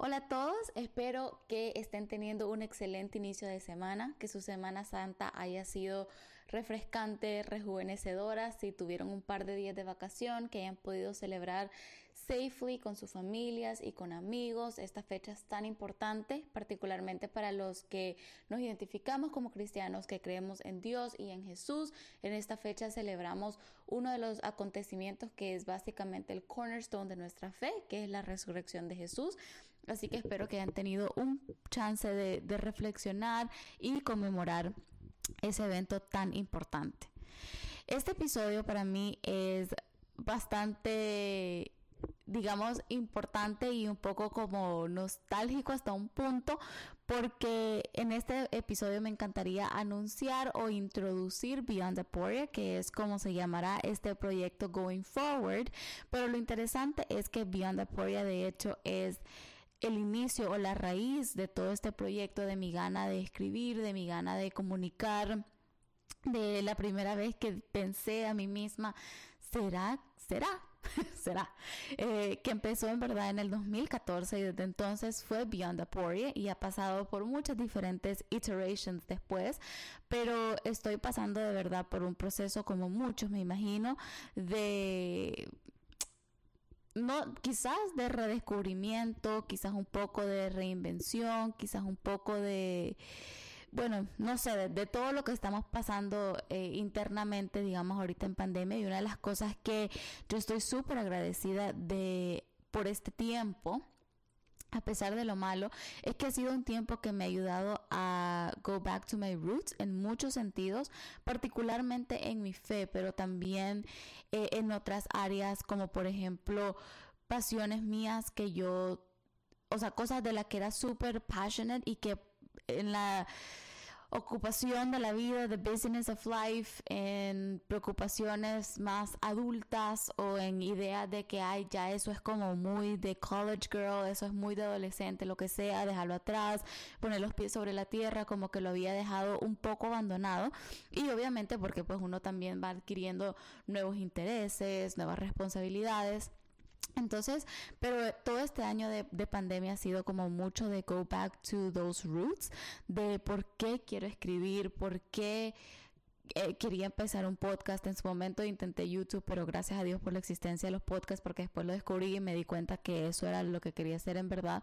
Hola a todos, espero que estén teniendo un excelente inicio de semana, que su Semana Santa haya sido refrescante, rejuvenecedora, si tuvieron un par de días de vacación, que hayan podido celebrar safely con sus familias y con amigos estas fechas tan importantes, particularmente para los que nos identificamos como cristianos, que creemos en Dios y en Jesús. En esta fecha celebramos uno de los acontecimientos que es básicamente el cornerstone de nuestra fe, que es la resurrección de Jesús. Así que espero que hayan tenido un chance de, reflexionar y conmemorar ese evento tan importante. Este episodio para mí es bastante digamos, importante y un poco como nostálgico hasta un punto, porque en este episodio me encantaría anunciar o introducir Beyond Aporia, que es como se llamará este proyecto going forward. Pero lo interesante es que Beyond Aporia, de hecho, es el inicio o la raíz de todo este proyecto, de mi gana de escribir, de mi gana de comunicar, de la primera vez que pensé a mí misma, ¿será? ¿Será? será, eh, que empezó en verdad en el 2014 y desde entonces fue Beyond Aporia y ha pasado por muchas diferentes iterations después, pero estoy pasando de verdad por un proceso como muchos me imagino de no, quizás de redescubrimiento, quizás un poco de reinvención, quizás un poco de, bueno, no sé, de, todo lo que estamos pasando eh, internamente, digamos, ahorita en pandemia. Y una de las cosas que yo estoy súper agradecida de por este tiempo a pesar de lo malo, es que ha sido un tiempo que me ha ayudado a go back to my roots en muchos sentidos, particularmente en mi fe, pero también eh, en otras áreas como por ejemplo pasiones mías que yo, o sea, cosas de las que era súper passionate y que en la ocupación de la vida, the business of life, en preocupaciones más adultas o en ideas de que ay, ya eso es como muy de college girl, eso es muy de adolescente, lo que sea, dejarlo atrás, poner los pies sobre la tierra, como que lo había dejado un poco abandonado y obviamente porque pues uno también va adquiriendo nuevos intereses, nuevas responsabilidades. Entonces, pero todo este año de, pandemia ha sido como mucho de go back to those roots, de por qué quiero escribir, por qué eh, quería empezar un podcast en su momento, intenté YouTube, pero gracias a Dios por la existencia de los podcasts, porque después lo descubrí y me di cuenta que eso era lo que quería hacer en verdad,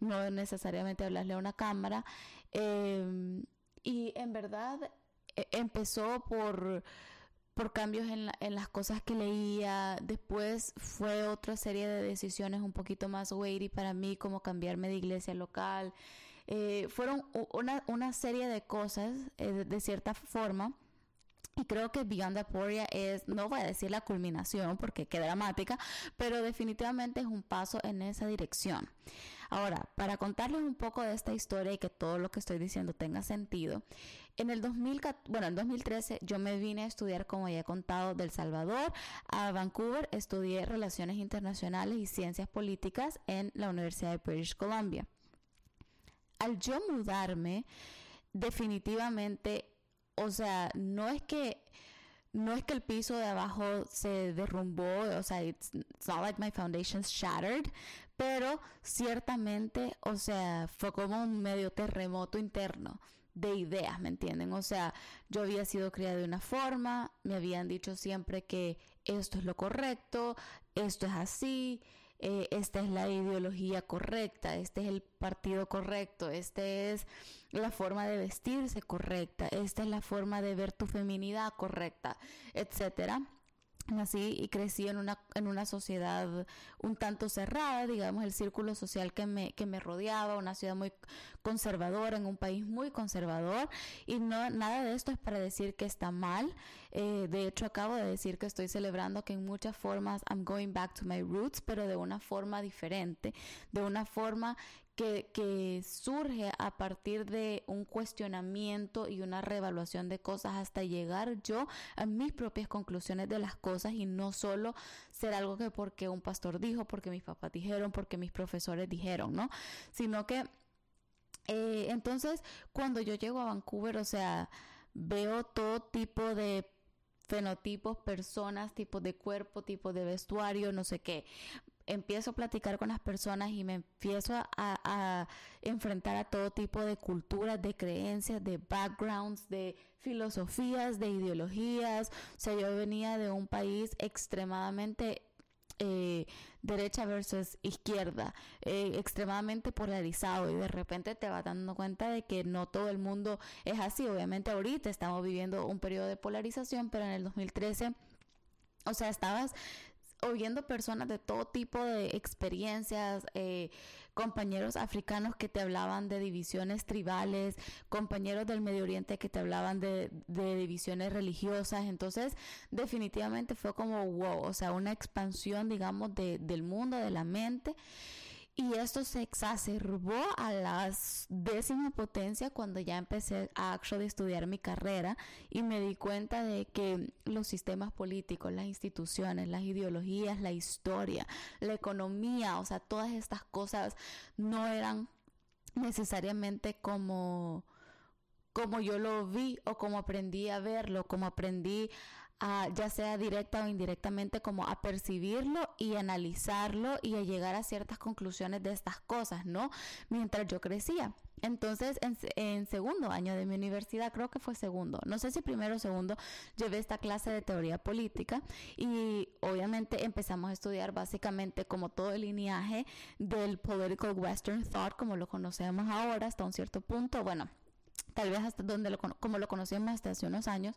no necesariamente hablarle a una cámara. Em, y en verdad e, empezó por por cambios en, en, las cosas que leía. Después fue otra serie de decisiones un poquito más weighty para mí, como cambiarme de iglesia local. Eh, fueron una, una, serie de cosas, eh, de, cierta forma. Y creo que Beyond Aporia es, no voy a decir la culminación porque queda dramática, pero definitivamente es un paso en esa dirección. Ahora, para contarles un poco de esta historia y que todo lo que estoy diciendo tenga sentido, en el 2014, bueno, en 2013 yo me vine a estudiar, como ya he contado, del Salvador a Vancouver, estudié Relaciones Internacionales y Ciencias Políticas en la Universidad de British Columbia. Al yo mudarme, definitivamente, o sea, no es que no es que el piso de abajo se derrumbó, o sea, it's, not like my foundation's shattered, pero ciertamente, o sea, fue como un medio terremoto interno de ideas, ¿me entienden? O sea, yo había sido criada de una forma, me habían dicho siempre que esto es lo correcto, esto es así, eh, esta es la ideología correcta, este es el partido correcto, esta es la forma de vestirse correcta, esta es la forma de ver tu feminidad correcta, etcétera nací y crecí en una, en una sociedad un tanto cerrada, digamos, el círculo social que me, que me rodeaba, una ciudad muy conservadora, en un país muy conservador, y no, nada de esto es para decir que está mal. Eh, de hecho, acabo de decir que estoy celebrando que en muchas formas I'm going back to my roots, pero de una forma diferente, de una forma que, surge a partir de un cuestionamiento y una reevaluación de cosas hasta llegar yo a mis propias conclusiones de las cosas y no solo ser algo que porque un pastor dijo, porque mis papás dijeron, porque mis profesores dijeron, ¿no? Sino que eh, entonces cuando yo llego a Vancouver, o sea, veo todo tipo de fenotipos, personas, tipos de cuerpo, tipos de vestuario, no sé qué empiezo a platicar con las personas y me empiezo a, a, enfrentar a todo tipo de culturas, de creencias, de backgrounds, de filosofías, de ideologías. O sea, yo venía de un país extremadamente eh, derecha versus izquierda, eh, extremadamente polarizado y de repente te vas dando cuenta de que no todo el mundo es así. Obviamente ahorita estamos viviendo un periodo de polarización, pero en el 2013, o sea, estabas oyendo personas de todo tipo de experiencias, eh, compañeros africanos que te hablaban de divisiones tribales, compañeros del Medio Oriente que te hablaban de, divisiones religiosas. Entonces, definitivamente fue como wow, o sea, una expansión, digamos, de, del mundo, de la mente. Y esto se exacerbó a la décima potencia cuando ya empecé a actually estudiar mi carrera y me di cuenta de que los sistemas políticos, las instituciones, las ideologías, la historia, la economía, o sea, todas estas cosas no eran necesariamente como como yo lo vi o como aprendí a verlo, como aprendí ya sea directa o indirectamente, como a percibirlo y analizarlo y a llegar a ciertas conclusiones de estas cosas, ¿no? Mientras yo crecía. Entonces, en, segundo año de mi universidad, creo que fue segundo, no sé si primero o segundo, llevé esta clase de teoría política y obviamente empezamos a estudiar básicamente como todo el lineaje del political western thought, como lo conocemos ahora hasta un cierto punto. Bueno, tal vez hasta donde lo, como lo conocíamos hasta hace unos años,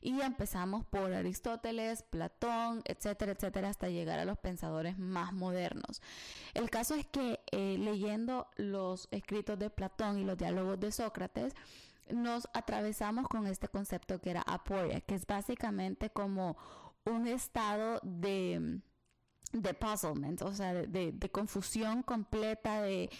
y empezamos por Aristóteles, Platón, etcétera, etcétera, hasta llegar a los pensadores más modernos. El caso es que eh, leyendo los escritos de Platón y los diálogos de Sócrates, nos atravesamos con este concepto que era aporia, que es básicamente como un estado de, de puzzlement, o sea, de, de, confusión completa, de,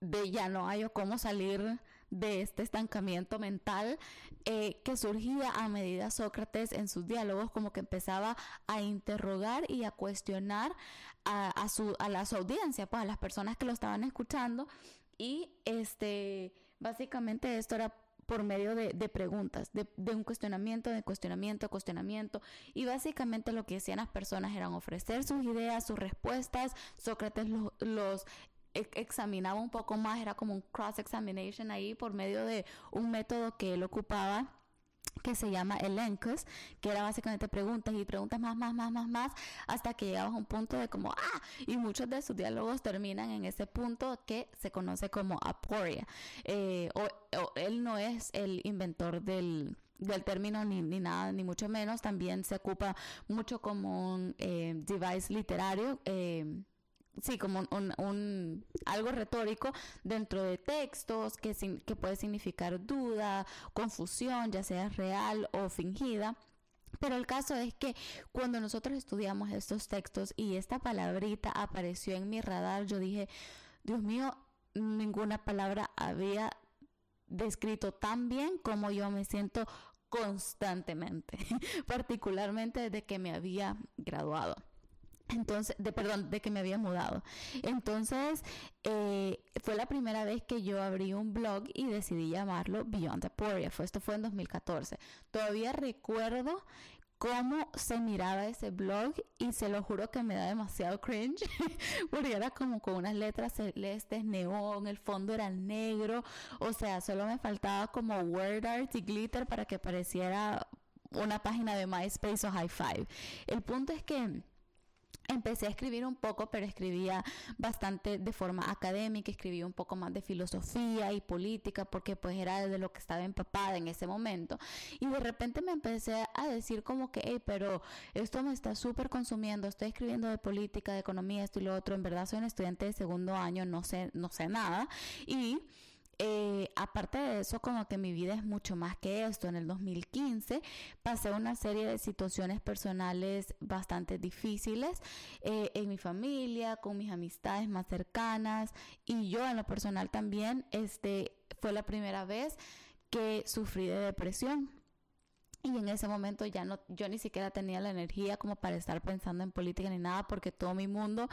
de ya no hay cómo salir de este estancamiento mental eh, que surgía a medida Sócrates en sus diálogos como que empezaba a interrogar y a cuestionar a, su, a la audiencia, pues a las personas que lo estaban escuchando y este básicamente esto era por medio de, preguntas, de, un cuestionamiento, de cuestionamiento, cuestionamiento. Y básicamente lo que hacían las personas eran ofrecer sus ideas, sus respuestas. Sócrates los examinaba un poco más, era como un cross-examination ahí por medio de un método que él ocupaba que se llama elencos, que era básicamente preguntas y preguntas más, más, más, más, más, hasta que llegabas a un punto de como, ah, y muchos de sus diálogos terminan en ese punto que se conoce como aporia. Eh, o, él no es el inventor del, del término ni, ni, nada, ni mucho menos, también se ocupa mucho como un eh, device literario. Eh, sí, como un, algo retórico dentro de textos que, que puede significar duda, confusión, ya sea real o fingida. Pero el caso es que cuando nosotros estudiamos estos textos y esta palabrita apareció en mi radar, yo dije, Dios mío, ninguna palabra había descrito tan bien como yo me siento constantemente, particularmente desde que me había graduado. Entonces, de perdón, de que me había mudado. Entonces, eh, fue la primera vez que yo abrí un blog y decidí llamarlo Beyond Aporia. Fue, esto fue en 2014. Todavía recuerdo cómo se miraba ese blog y se lo juro que me da demasiado cringe porque era como con unas letras celestes, neón, el fondo era negro, o sea, solo me faltaba como word art y glitter para que pareciera una página de MySpace o High Five. El punto es que Empecé a escribir un poco, pero escribía bastante de forma académica, escribía un poco más de filosofía y política, porque pues era de lo que estaba empapada en ese momento. Y de repente me empecé a decir como que, hey, pero esto me está súper consumiendo, estoy escribiendo de política, de economía, esto y lo otro, en verdad soy un estudiante de segundo año, no sé, no sé nada. Y eh, aparte de eso, como que mi vida es mucho más que esto. En el 2015 pasé una serie de situaciones personales bastante difíciles eh, en mi familia, con mis amistades más cercanas y yo en lo personal también, este, fue la primera vez que sufrí de depresión. Y en ese momento ya no, yo ni siquiera tenía la energía como para estar pensando en política ni nada, porque todo mi mundo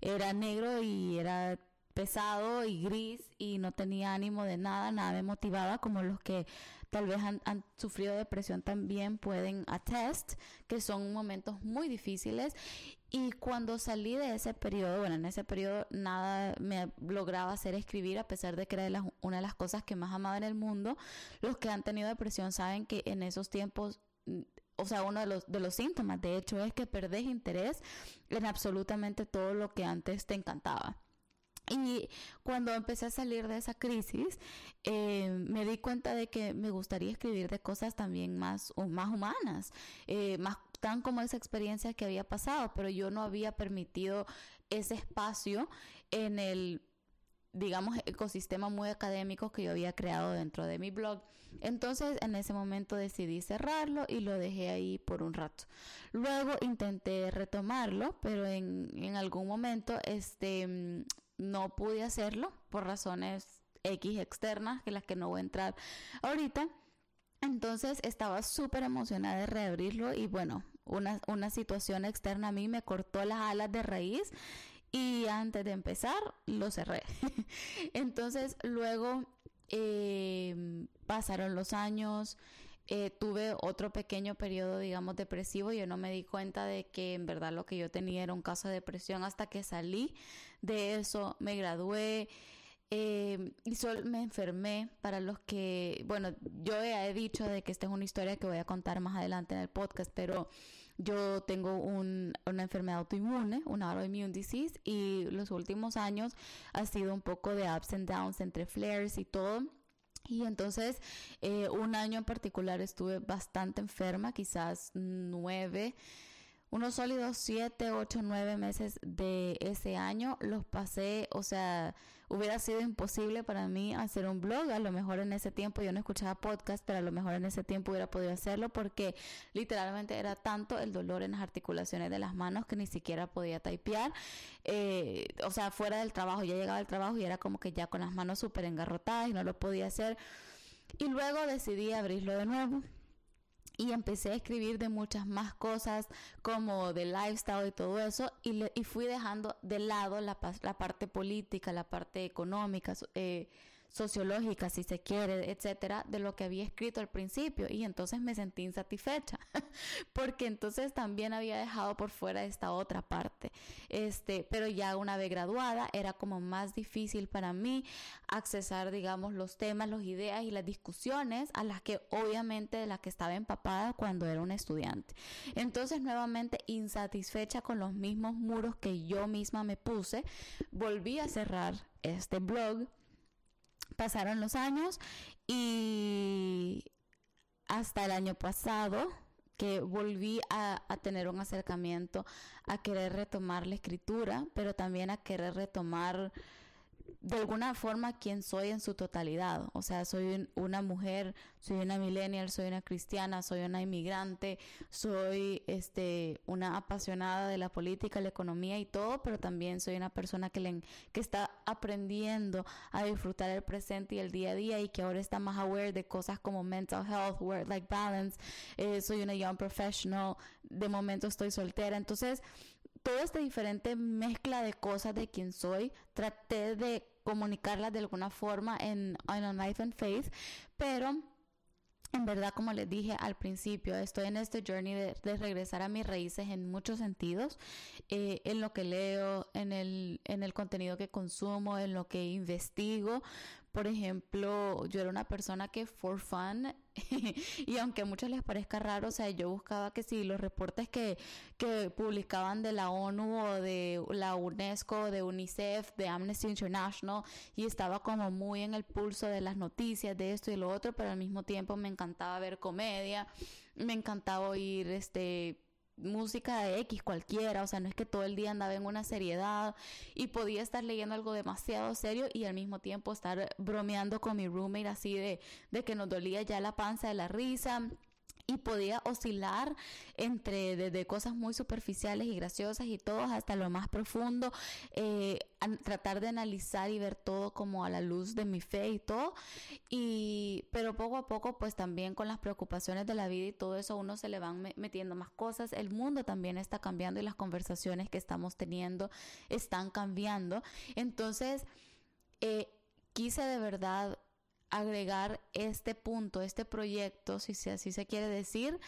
era negro y era pesado y gris y no tenía ánimo de nada, nada me motivaba como los que tal vez han, sufrido depresión también pueden attest que son momentos muy difíciles y cuando salí de ese periodo, bueno, en ese periodo nada me lograba hacer escribir, a pesar de que era una de las cosas que más amaba en el mundo. Los que han tenido depresión saben que en esos tiempos o sea, uno de los, de los síntomas, de hecho, es que perdés interés en absolutamente todo lo que antes te encantaba. Y cuando empecé a salir de esa crisis, eh, me di cuenta de que me gustaría escribir de cosas también más, más humanas, eh, más tan como esa experiencia que había pasado, pero yo no había permitido ese espacio en el digamos, ecosistema muy académico que yo había creado dentro de mi blog. Entonces, en ese momento decidí cerrarlo y lo dejé ahí por un rato. Luego intenté retomarlo, pero en, en algún momento este, no pude hacerlo por razones X externas, que las que no voy a entrar ahorita. Entonces estaba súper emocionada de reabrirlo y bueno, una, una situación externa a mí me cortó las alas de raíz y antes de empezar lo cerré. Entonces luego eh, pasaron los años, eh, tuve otro pequeño periodo, digamos, depresivo. Yo no me di cuenta de que en verdad lo que yo tenía era un caso de depresión hasta que salí de eso, me gradué. Eh, y solo me enfermé para los que, bueno, yo ya he dicho de que esta es una historia que voy a contar más adelante en el podcast, pero yo tengo un, una enfermedad autoinmune, una autoimmune disease, y los últimos años ha sido un poco de ups and downs entre flares y todo. Y entonces, eh, un año en particular estuve bastante enferma, quizás nueve unos sólidos siete, ocho, nueve meses de ese año los pasé, o sea, hubiera sido imposible para mí hacer un blog, a lo mejor en ese tiempo yo no escuchaba podcast, pero a lo mejor en ese tiempo hubiera podido hacerlo porque literalmente era tanto el dolor en las articulaciones de las manos que ni siquiera podía typear, eh, o sea, fuera del trabajo, ya llegaba al trabajo y era como que ya con las manos súper engarrotadas y no lo podía hacer. Y luego decidí abrirlo de nuevo y empecé a escribir de muchas más cosas como de lifestyle y todo eso y, y fui dejando de lado la, la, parte política, la parte económica, eh, sociológica, si se quiere, etcétera, de lo que había escrito al principio. Y entonces me sentí insatisfecha, porque entonces también había dejado por fuera esta otra parte. Este, pero ya una vez graduada, era como más difícil para mí accesar, digamos, los temas, las ideas y las discusiones a las que obviamente de las que estaba empapada cuando era un estudiante. Entonces, nuevamente insatisfecha con los mismos muros que yo misma me puse, volví a cerrar este blog pasaron los años y hasta el año pasado que volví a, tener un acercamiento a querer retomar la escritura, pero también a querer retomar de alguna forma quién soy en su totalidad. O sea, soy una mujer, soy una millennial, soy una cristiana, soy una inmigrante, soy este una apasionada de la política, la economía y todo, pero también soy una persona que le, que está aprendiendo a disfrutar el presente y el día a día y que ahora está más aware de cosas como mental health, work life balance. Eh, soy una young professional, de momento estoy soltera, entonces toda esta diferente mezcla de cosas de quien soy, traté de comunicarlas de alguna forma en On Life and Faith, pero en verdad, como les dije al principio, estoy en este journey de, regresar a mis raíces en muchos sentidos, eh, en lo que leo, en el, en el contenido que consumo, en lo que investigo, por ejemplo, yo era una persona que for fun, y aunque a muchos les parezca raro, o sea, yo buscaba que si los reportes que, que publicaban de la ONU o de la UNESCO, de UNICEF, de Amnesty International, y estaba como muy en el pulso de las noticias, de esto y lo otro, pero al mismo tiempo me encantaba ver comedia, me encantaba oír este música de X cualquiera, o sea, no es que todo el día andaba en una seriedad y podía estar leyendo algo demasiado serio y al mismo tiempo estar bromeando con mi roommate así de, de que nos dolía ya la panza de la risa y podía oscilar entre desde cosas muy superficiales y graciosas y todo hasta lo más profundo, eh, tratar de analizar y ver todo como a la luz de mi fe y todo, y pero poco a poco pues también con las preocupaciones de la vida y todo eso uno se le van metiendo más cosas, el mundo también está cambiando y las conversaciones que estamos teniendo están cambiando, entonces eh, quise de verdad agregar este punto, este proyecto, si así se quiere decir,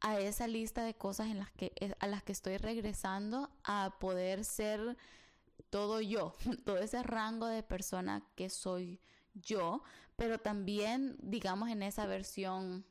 a esa lista de cosas en las que, eh, a las que estoy regresando a poder ser todo yo, todo ese rango de persona que soy yo, pero también, digamos, en esa versión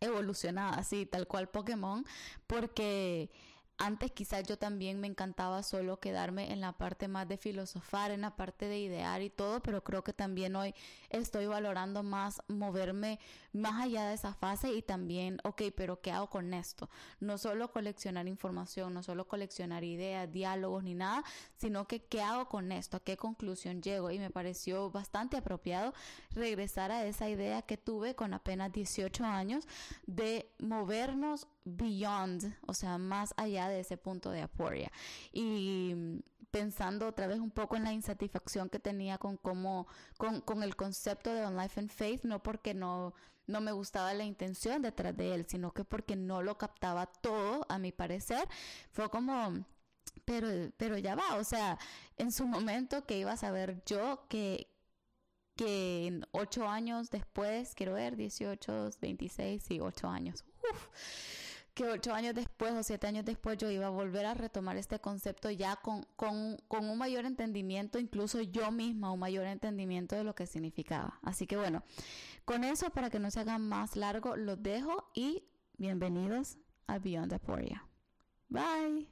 evolucionada, así, tal cual Pokémon, porque antes quizás yo también me encantaba solo quedarme en la parte más de filosofar, en la parte de idear y todo, pero creo que también hoy estoy valorando más moverme más allá de esa fase y también, ok, pero ¿qué hago con esto? No solo coleccionar información, no solo coleccionar ideas, diálogos ni nada, sino que ¿qué hago con esto? ¿A qué conclusión llego? Y me pareció bastante apropiado regresar a esa idea que tuve con apenas 18 años de movernos beyond, o sea, más allá de ese punto de aporia. Y pensando otra vez un poco en la insatisfacción que tenía con cómo, con, con el concepto de On Life and Faith, no porque no, no me gustaba la intención detrás de él, sino que porque no lo captaba todo, a mi parecer, fue como, pero, pero ya va, o sea, en su momento que iba a saber yo que, que ocho años después, quiero ver, 18, 26 y ocho años. Uf, que ocho años después o siete años después yo iba a volver a retomar este concepto ya con, con, con, un mayor entendimiento, incluso yo misma un mayor entendimiento de lo que significaba. Así que bueno, con eso para que no se haga más largo, los dejo y bienvenidos a Beyond Aporia. Bye.